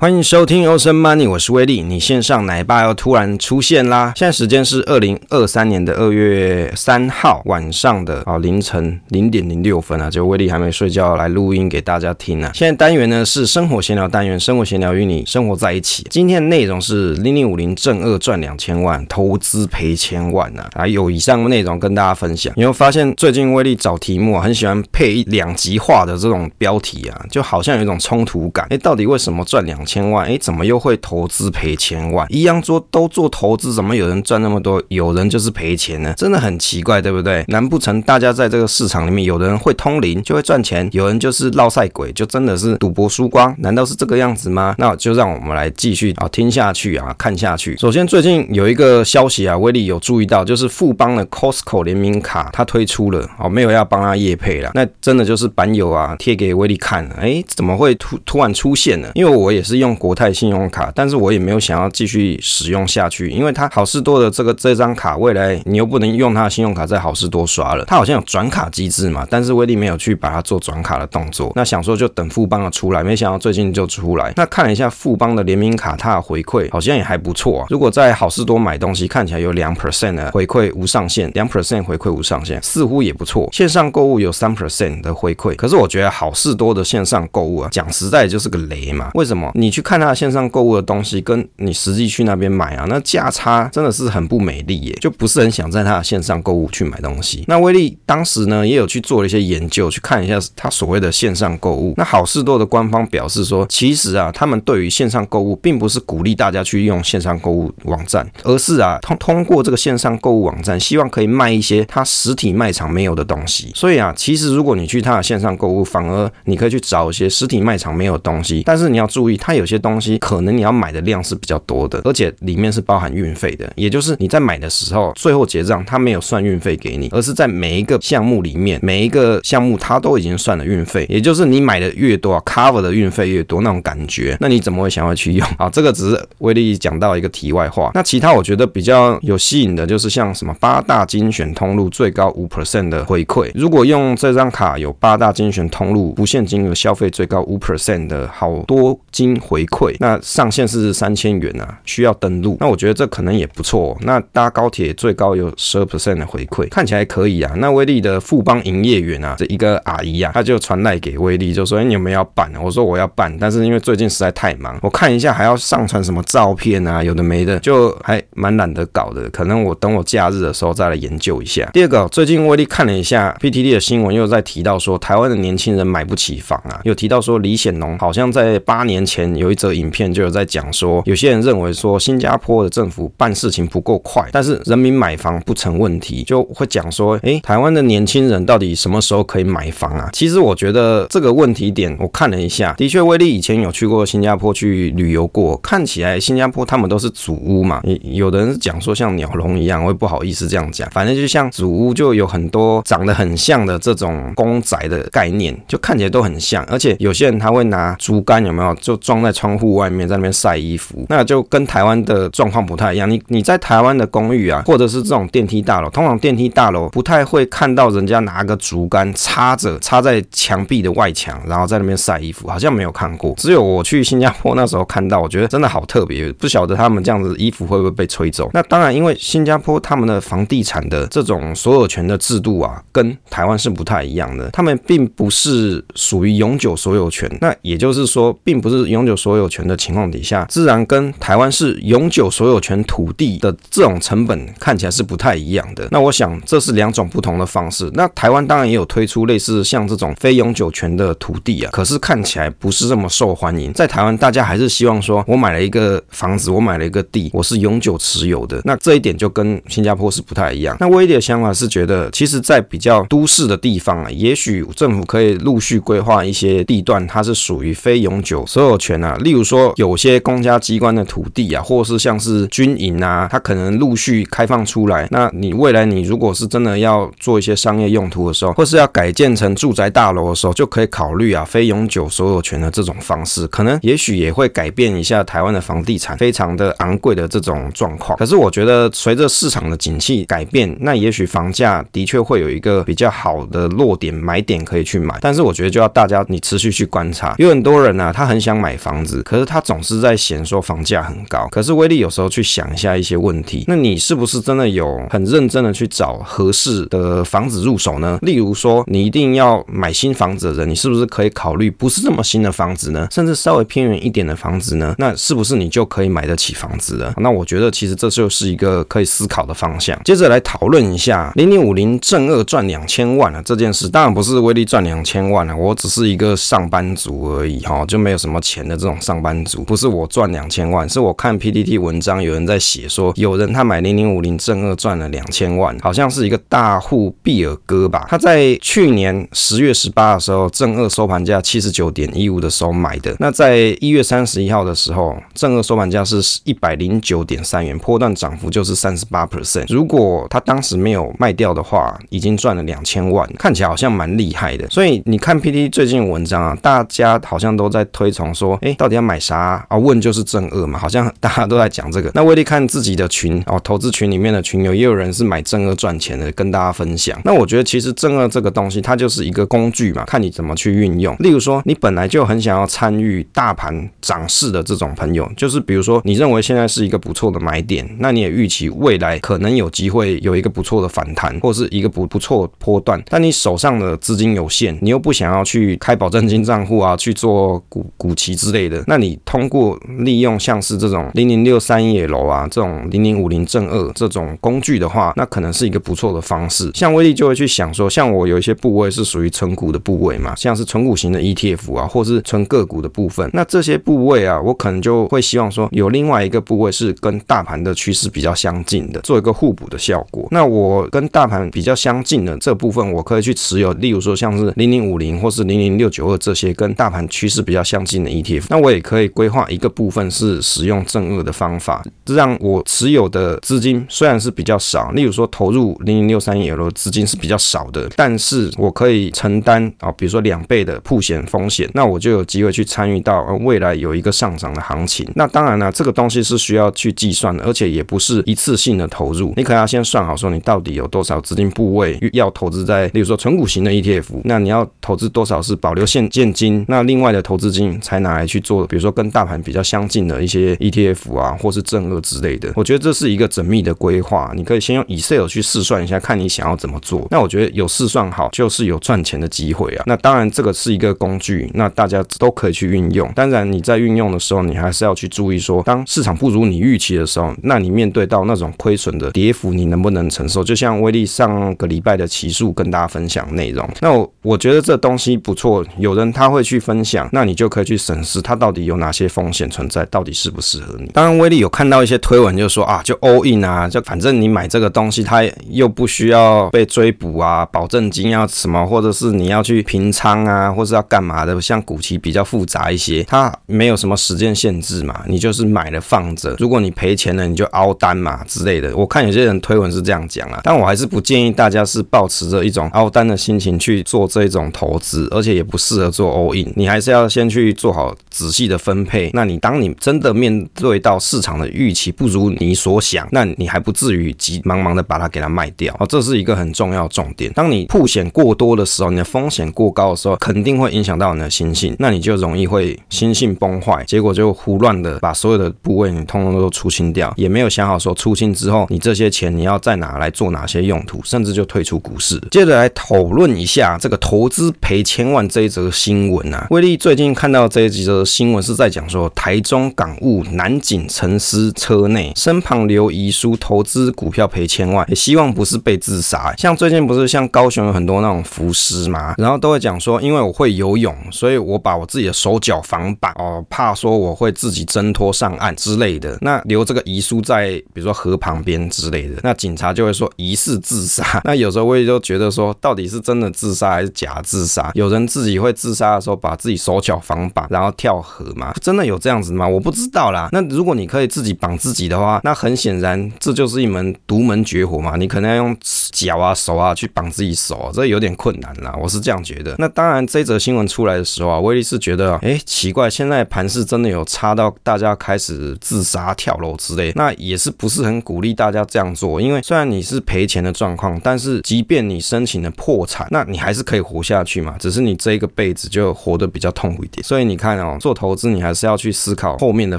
欢迎收听欧森 Money 我是威利。你线上奶爸又突然出现啦！现在时间是二零二三年的二月三号晚上的啊凌晨零点零六分啊，就威利还没睡觉来录音给大家听啊。现在单元呢是生活闲聊单元，生活闲聊与你生活在一起。今天的内容是零零五零正二赚两千万，投资赔千万啊！啊，有以上内容跟大家分享。你会发现最近威利找题目啊，很喜欢配两极化的这种标题啊，就好像有一种冲突感。哎，到底为什么赚两千万，哎，怎么又会投资赔千万？一样做都做投资，怎么有人赚那么多，有人就是赔钱呢？真的很奇怪，对不对？难不成大家在这个市场里面，有人会通灵就会赚钱，有人就是落赛鬼，就真的是赌博输光？难道是这个样子吗？那就让我们来继续啊听下去啊看下去。首先，最近有一个消息啊，威利有注意到，就是富邦的 Costco 联名卡它推出了，哦，没有要帮他业配了，那真的就是板友啊贴给威利看，哎，怎么会突突然出现呢？因为我也是用国泰信用卡，但是我也没有想要继续使用下去，因为它好事多的这个这张卡，未来你又不能用它的信用卡在好事多刷了，它好像有转卡机制嘛，但是威利没有去把它做转卡的动作，那想说就等富邦的出来，没想到最近就出来，那看了一下富邦的联名卡，它的回馈好像也还不错啊，如果在好事多买东西，看起来有两 percent 的回馈无上限，两 percent 回馈无上限，似乎也不错，线上购物有三 percent 的回馈，可是我觉得好事多的线上购物啊，讲实在就是个雷嘛，为什么？你你去看他的线上。购物的东西跟你实际去那边买啊，那价差真的是很不美丽耶，就不是很想在他的线上购物去买东西。那威利当时呢也有去做了一些研究，去看一下他所谓的线上购物。那好事多的官方表示说，其实啊，他们对于线上购物并不是鼓励大家去用线上购物网站，而是啊通通过这个线上购物网站，希望可以卖一些他实体卖场没有的东西。所以啊，其实如果你去他的线上购物，反而你可以去找一些实体卖场没有的东西，但是你要注意，他有些东西可。能你要买的量是比较多的，而且里面是包含运费的，也就是你在买的时候，最后结账他没有算运费给你，而是在每一个项目里面，每一个项目他都已经算了运费，也就是你买的越多，cover 的运费越多那种感觉，那你怎么会想要去用？啊，这个只是威利讲到一个题外话。那其他我觉得比较有吸引的，就是像什么八大精选通路最高五 percent 的回馈，如果用这张卡有八大精选通路不限金额消费最高五 percent 的好多金回馈，那。上限是三千元啊，需要登录。那我觉得这可能也不错。那搭高铁最高有十二 percent 的回馈，看起来可以啊。那威利的富邦营业员啊，这一个阿姨啊，她就传赖给威利，就说：“哎，你有没有要办？”我说：“我要办。”但是因为最近实在太忙，我看一下还要上传什么照片啊，有的没的，就还蛮懒得搞的。可能我等我假日的时候再来研究一下。第二个，最近威利看了一下 PTT 的新闻，又在提到说台湾的年轻人买不起房啊，有提到说李显龙好像在八年前有一则影片。就有在讲说，有些人认为说新加坡的政府办事情不够快，但是人民买房不成问题，就会讲说，诶，台湾的年轻人到底什么时候可以买房啊？其实我觉得这个问题点，我看了一下，的确，威利以前有去过新加坡去旅游过，看起来新加坡他们都是祖屋嘛，有的人讲说像鸟笼一样，我也不好意思这样讲，反正就像祖屋，就有很多长得很像的这种公宅的概念，就看起来都很像，而且有些人他会拿竹竿有没有，就装在窗户外面。在那边晒衣服，那就跟台湾的状况不太一样。你你在台湾的公寓啊，或者是这种电梯大楼，通常电梯大楼不太会看到人家拿个竹竿插着插在墙壁的外墙，然后在那边晒衣服，好像没有看过。只有我去新加坡那时候看到，我觉得真的好特别，不晓得他们这样子衣服会不会被吹走。那当然，因为新加坡他们的房地产的这种所有权的制度啊，跟台湾是不太一样的。他们并不是属于永久所有权，那也就是说，并不是永久所有权的情况。底下自然跟台湾是永久所有权土地的这种成本看起来是不太一样的。那我想这是两种不同的方式。那台湾当然也有推出类似像这种非永久权的土地啊，可是看起来不是这么受欢迎。在台湾，大家还是希望说，我买了一个房子，我买了一个地，我是永久持有的。那这一点就跟新加坡是不太一样。那威的想法是觉得，其实，在比较都市的地方啊，也许政府可以陆续规划一些地段，它是属于非永久所有权啊，例如说有。些公家机关的土地啊，或是像是军营啊，它可能陆续开放出来。那你未来你如果是真的要做一些商业用途的时候，或是要改建成住宅大楼的时候，就可以考虑啊非永久所有权的这种方式，可能也许也会改变一下台湾的房地产非常的昂贵的这种状况。可是我觉得随着市场的景气改变，那也许房价的确会有一个比较好的落点买点可以去买。但是我觉得就要大家你持续去观察，有很多人呢、啊，他很想买房。房子，可是他总是在嫌说房价很高。可是威力有时候去想一下一些问题，那你是不是真的有很认真的去找合适的房子入手呢？例如说，你一定要买新房子的人，你是不是可以考虑不是这么新的房子呢？甚至稍微偏远一点的房子呢？那是不是你就可以买得起房子了？那我觉得其实这就是一个可以思考的方向。接着来讨论一下零零五零正二赚两千万啊这件事，当然不是威力赚两千万啊，我只是一个上班族而已哈，就没有什么钱的这种上班族，不是我赚两千万，是我看 PPT 文章有人在写说，有人他买零零五零正二赚了两千万，好像是一个大户毕尔哥吧，他在去年十月十八的时候，正二收盘价七十九点一五的时候买的，那在一月三十一号的时候，正二收盘价是一百零九点三元，波段涨幅就是三十八 percent。如果他当时没有卖掉的话，已经赚了两千万，看起来好像蛮厉害的。所以你看 PT 最近文章啊，大家好像都在推崇说，到底要买啥啊？问就是正二嘛，好像大家都在讲这个。那威力看自己的群哦，投资群里面的群友也有人是买正二赚钱的，跟大家分享。那我觉得其实正二这个东西，它就是一个工具嘛，看你怎么去运用。例如说，你本来就很想要参与大盘涨势的这种朋友，就是比如说你认为现在是一个不错的买点，那你也预期未来可能有机会有一个不错的反弹，或是一个不不错的波段，但你手上的资金有限，你又不想要去开保证金账户啊，去做股股期之类类的，那你通过利用像是这种零零六三一楼啊，这种零零五零正二这种工具的话，那可能是一个不错的方式。像威力就会去想说，像我有一些部位是属于存股的部位嘛，像是存股型的 ETF 啊，或是存个股的部分，那这些部位啊，我可能就会希望说有另外一个部位是跟大盘的趋势比较相近的，做一个互补的效果。那我跟大盘比较相近的这部分，我可以去持有，例如说像是零零五零或是零零六九二这些跟大盘趋势比较相近的 ETF，那我也可以规划一个部分是使用正二的方法，让我持有的资金虽然是比较少，例如说投入零零六三一 L 的资金是比较少的，但是我可以承担啊，比如说两倍的曝险风险，那我就有机会去参与到未来有一个上涨的行情。那当然了，这个东西是需要去计算的，而且也不是一次性的投入，你可能要先算好说你到底有多少资金部位要投资在，例如说纯股型的 ETF，那你要投资多少是保留现现金，那另外的投资金才拿来去做，比如说跟大盘比较相近的一些 ETF 啊，或是正二之类的。我觉得这是一个缜密的规划，你可以先用 Excel 去试算一下，看你想要怎么做。那我觉得有试算好就是有赚钱的机会啊。那当然这个是一个工具，那大家都可以去运用。当然你在运用的时候，你还是要去注意说，当市场不如你预期的时候，那你面对到那种亏损的跌幅，你能不能承受？就像威力上个礼拜的期数跟大家分享内容，那我我觉得这东西不错，有人他会去分享，那你就可以去审视它到底有哪些风险存在，到底适不适合你。当然威力有看到一些推文，就说啊，就 all in 啊，就反正你买这个东西，它又不需要被追补啊，保证金要什么，或者是你要去平仓啊，或是要干嘛的，像股期比较复杂一些，它没有什么时间限制嘛，你就是买了放着，如果你赔钱了，你就凹单嘛之类的。我看有些人推文是这样讲啊，但我还是不建议大家是抱持着一种凹单的心情去做这种投资，而且也不适合做 all in。你还是要先去做好仔细的分配。那你当你真的面对到市场的预期不如你所想，那你还不至于急忙忙的把它给它卖掉。哦，这是一个很重要的重点。当你铺险过多的时候，你的风险过高的时候，肯定会影响到你的心性，那你就容易会心性崩坏，结果就胡乱的把所有的部位你通通都出清掉，也没有想好说出清之后你这些钱你要在哪来做哪些用途，甚至就退出股市。接着来讨论一下这个投资赔千万这一则新闻啊，威力最近看到这一新闻是在讲说台中港务男警沉尸车内，身旁留遗书，投资股票赔千万，也希望不是被自杀。像最近不是像高雄有很多那种浮尸嘛，然后都会讲说，因为我会游泳，所以我把我自己的手脚绑绑哦，怕说我会自己挣脱上岸之类的。那留这个遗书在比如说河旁边之类的，那警察就会说疑似自杀。那有时候我也就觉得说，到底是真的自杀还是假自杀？有人自己会自杀的时候把自己手脚绑绑，然后跳河吗？真的有这样子吗？我不知道啦。那如果你可以自己绑自己的话，那很显然这就是一门独门绝活嘛。你可能要用脚啊手啊去绑自己手，这有点困难啦。我是这样觉得。那当然，这则新闻出来的时候啊，威力是觉得，哎，奇怪，现在盘势真的有差到大家开始自杀跳楼之类，那也是不是很鼓励大家这样做。因为虽然你是赔钱的状况，但是即便你申请了破产，那你还是可以活下去嘛。只是你这一个辈子就活得比较痛苦一点。所以你看哦，，做投资你还是要去思考后面的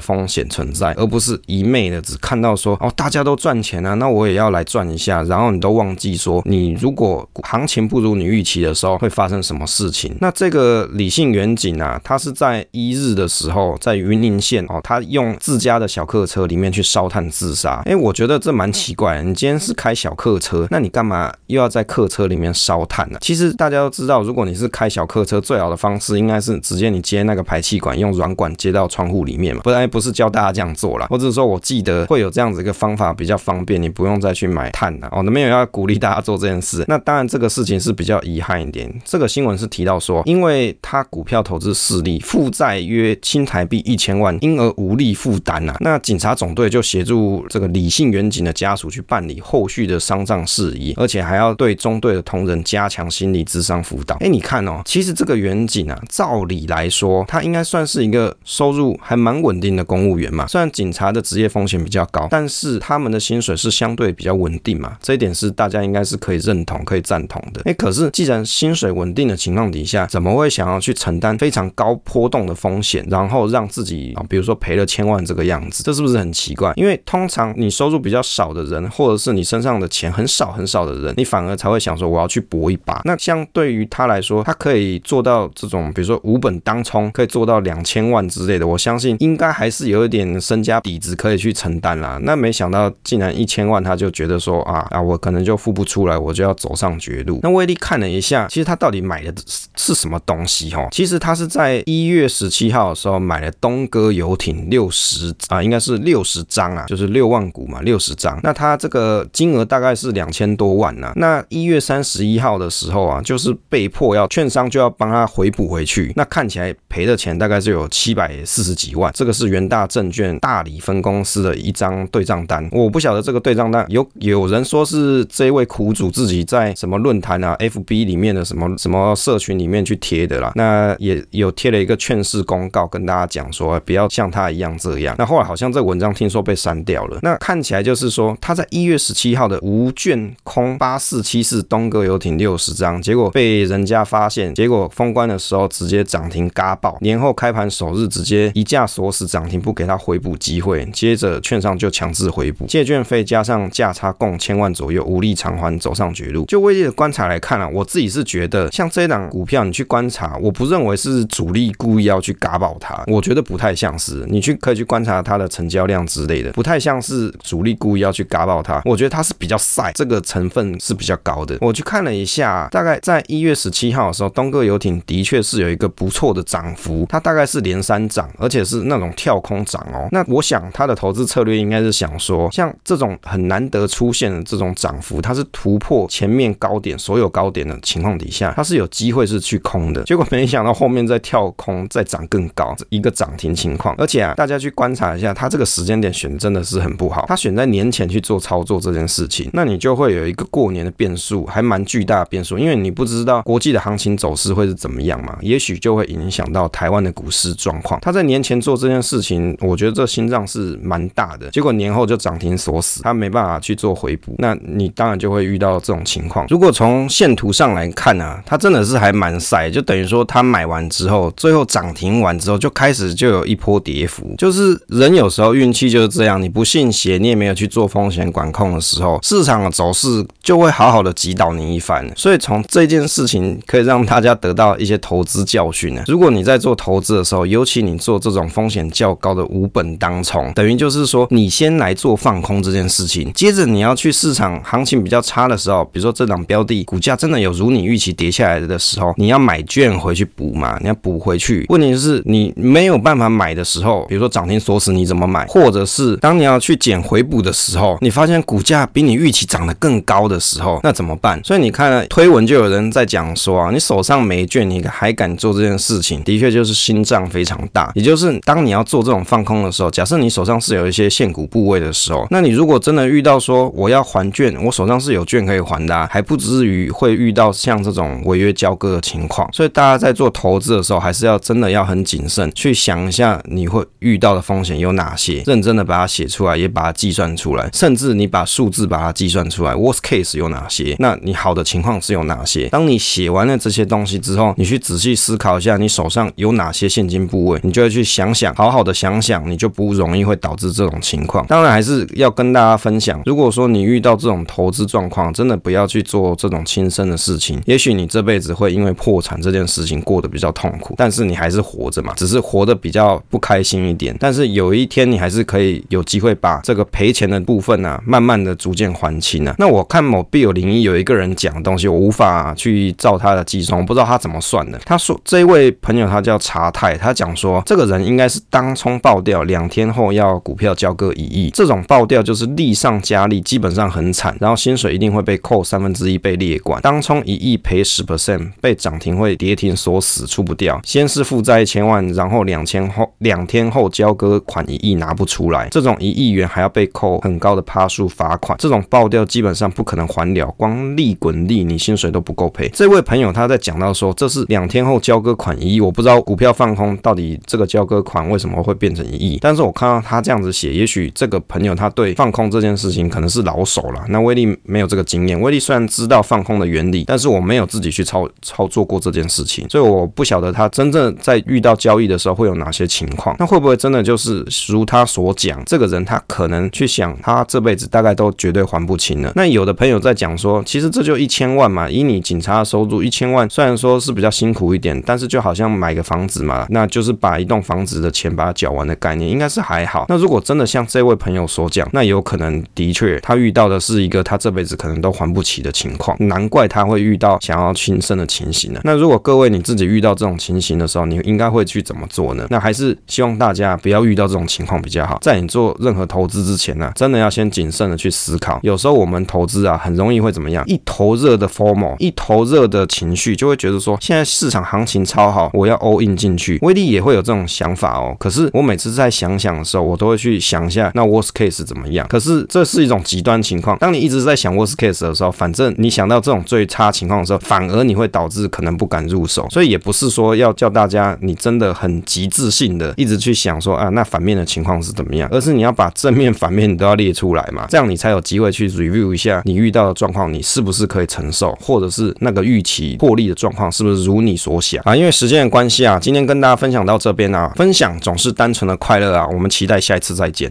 风险存在，而不是一昧的只看到说哦，大家都赚钱啊，那我也要来赚一下，然后你都忘记说，你如果行情不如你预期的时候会发生什么事情。那这个理性远景啊，它是在一日的时候在云林县哦，他用自家的小客车里面去烧炭自杀。哎，我觉得这蛮奇怪，你今天是开小客车，那你干嘛又要在客车里面烧炭呢？其实大家都知道，如果你是开小客车，最好的方式应该是直接你接那个排气管，用软管接到窗户里面嘛。不然不是教大家这样做啦，或者说我记得会有这样子一个方法比较方便，你不用再去买炭了哦。那没有要鼓励大家做这件事。那当然这个事情是比较遗憾一点。这个新闻是提到说，因为他股票投资失利，负债约新台币一千万，因而无力负担呐。那警察总队就协助这个李姓远景的家属去办理后续的丧葬事宜，而且还要对中队的同仁加强心理智商辅导。哎，你看哦，其实这个远景啊，照理来说，他应该算算是一个收入还蛮稳定的公务员嘛。虽然警察的职业风险比较高，但是他们的薪水是相对比较稳定嘛。这一点是大家应该是可以认同、可以赞同的。哎，可是既然薪水稳定的情况底下，怎么会想要去承担非常高波动的风险，然后让自己啊，比如说赔了千万这个样子，这是不是很奇怪？因为通常你收入比较少的人，或者是你身上的钱很少很少的人，你反而才会想说我要去搏一把。那相对于他来说，他可以做到这种，比如说无本当冲，可以做到两两千万之类的，我相信应该还是有一点身家底子可以去承担啦。那没想到竟然一千万，他就觉得说啊啊，我可能就付不出来，我就要走上绝路。那威力看了一下，其实他到底买的是什么东西？哈，其实他是在一月十七号的时候买了东哥游艇六十啊，应该是六十张啊，就是六万股嘛，六十张。那他这个金额大概是两千多万呐。那一月三十一号的时候啊，就是被迫要券商就要帮他回补回去。那看起来赔的钱大概是有七百四十几万。这个是元大证券大理分公司的一张对账单。我不晓得这个对账单有有人说是这位苦主自己在什么论坛啊、FB 里面的什么什么社群里面去贴的啦。那也有贴了一个劝世公告，跟大家讲说不要像他一样这样。那后来好像这文章听说被删掉了。那看起来就是说他在一月十七号的无券空八四七四东哥游艇六十张，结果被人家发现，结果封关的时候直接涨停嘎爆，年后开盘首日直接一价锁死涨停，不给他回补机会，接着券商就强制回补，借券费加上价差共千万左右，无力偿还，走上绝路。就威力的观察来看啊，我自己是觉得像这一档股票，你去观察，我不认为是主力故意要去嘎爆它，我觉得不太像是。你去可以去观察它的成交量之类的，不太像是主力故意要去嘎爆它。我觉得它是比较晒，这个成分是比较高的。我去看了一下，大概在一月十七号的时候，东哥游艇的确是有一个不错的涨幅，它大大概是连三涨，而且是那种跳空涨哦。那我想他的投资策略应该是想说，像这种很难得出现的这种涨幅，它是突破前面高点所有高点的情况底下，它是有机会是去空的。结果没想到后面再跳空再涨更高，一个涨停情况。而且啊，大家去观察一下，他这个时间点选真的是很不好。他选在年前去做操作这件事情，那你就会有一个过年的变数，还蛮巨大的变数，因为你不知道国际的行情走势会是怎么样嘛，也许就会影响到台湾的股市状况。他在年前做这件事情，我觉得这心脏是蛮大的。结果年后就涨停锁死，他没办法去做回补，那你当然就会遇到这种情况。如果从线图上来看呢、啊，它真的是还蛮晒，就等于说他买完之后，最后涨停完之后就开始就有一波跌幅，就是人有时候运气就是这样，你不信邪，你也没有去做风险管控的时候，市场的走势就会好好的击倒你一番。所以从这件事情可以让大家得到一些投资教训呢。如果你在做投资的时候，尤其你做这种风险较高的无本当冲，等于就是说你先来做放空这件事情，接着你要去市场行情比较差的时候，比如说这档标的股价真的有如你预期跌下来的时候，你要买券回去补嘛？你要补回去。问题是你没有办法买的时候，比如说涨停锁死，你怎么买？或者是当你要去捡回补的时候，你发现股价比你预期涨得更高的时候，那怎么办？所以你看推文就有人在讲说啊，你手上没券，你还敢做这件事情，的确就是心脏非常大。也就是当你要做这种放空的时候，假设你手上是有一些现股部位的时候，那你如果真的遇到说我要还券，我手上是有券可以还的，还不至于会遇到像这种违约交割的情况。所以大家在做投资的时候，还是要真的要很谨慎，去想一下你会遇到的风险有哪些，认真的把它写出来，也把它计算出来，甚至你把数字把它计算出来，worst case 有哪些？那你好的情况是有哪些？当你写完了这些东西之后，你去仔细思考一下，你手上有哪些现金部位，你就会去想想，好好的想想，你就不容易会导致这种情况。当然还是要跟大家分享，如果说你遇到这种投资状况，真的不要去做这种轻生的事情。也许你这辈子会因为破产这件事情过得比较痛苦，但是你还是活着嘛，只是活得比较不开心一点。但是有一天你还是可以有机会把这个赔钱的部分啊，慢慢的逐渐还清啊。那我看某币有零一有一个人讲的东西，我无法去照他的计算，我不知道他怎么算的。他说这一位朋友他叫查泰，他讲说这个人应该是当冲爆掉，两天后要股票交割一亿，这种爆掉就是利上加利，基本上很惨，然后薪水一定会被扣三分之一被列管，当冲一亿赔十 percent，被涨停会跌停锁死出不掉，先是负债一千万，然后两千后两天后交割款一亿拿不出来，这种一亿元还要被扣很高的趴数罚款，这种爆掉基本上不可能还了，光利滚利你薪水都不够赔。这位朋友他在讲到说，这是两天后交割款一亿，我不知道股票放空到底这个交割款为什么会变成一亿，但是我看到他这样子写，也许这个朋友他对放空这件事情可能是老手了。那威力没有这个经验，威力虽然知道放空的原理，但是我没有自己去操操作过这件事情，所以我不晓得他真正在遇到交易的时候会有哪些情况。那会不会真的就是如他所讲，这个人他可能去想，他这辈子大概都绝对还不清了。那有的朋友在讲说，其实这就一千万嘛，以你警察的收入一千万，虽然说是比较辛苦一点，但是就好像买个房子嘛，那就是把一栋房子的钱把它缴完的概念，应该是还好。那如果真的像这位朋友所讲，那有可能的确他遇到的是一个他这辈子可能都还不起的情况，难怪他会遇到想要轻生的情形呢。那如果各位你自己遇到这种情形的时候，你应该会去怎么做呢？那还是希望大家不要遇到这种情况比较好。在你做任何投资之前呢，真的要先谨慎的去思考。有时候我们投资啊，很容易会怎么样？一头热的 formal，一头热的情绪，就会觉得说现在市场行情超好，我要 all in 进去。威力也会有这种想法哦。可是我每次在想想的时候，我都会去想一下，那 worst case 怎么样？可是这是一种极端情况。当你一直在想 worst case 的时候，反正你想到这种最差情况的时候，反而你会导致可能不敢入手。所以也不是说要叫大家你真的很极致性的一直去想说啊，那反面的情况是怎么样？而是你要把正面、反面你都要列出来嘛，这样你才有机会去 review 一下你遇到的状况，你是不是可以承受，或者是那个预期获利的状况是不是如你所想啊？因为时间的关系啊，今天跟大家分享到这边啊，分享总是单纯的快乐啊，我们期待下一次再见。